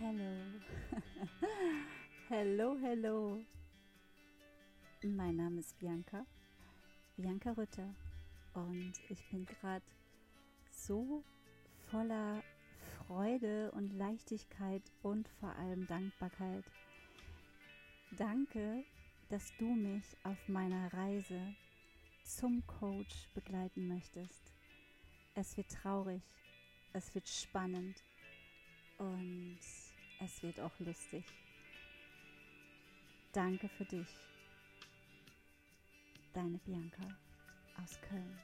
Hello. hello, hello. Mein Name ist Bianca. Bianca Rütter. Und ich bin gerade so voller Freude und Leichtigkeit und vor allem Dankbarkeit. Danke, dass du mich auf meiner Reise zum Coach begleiten möchtest. Es wird traurig, es wird spannend und es wird auch lustig. Danke für dich. Deine Bianca aus Köln.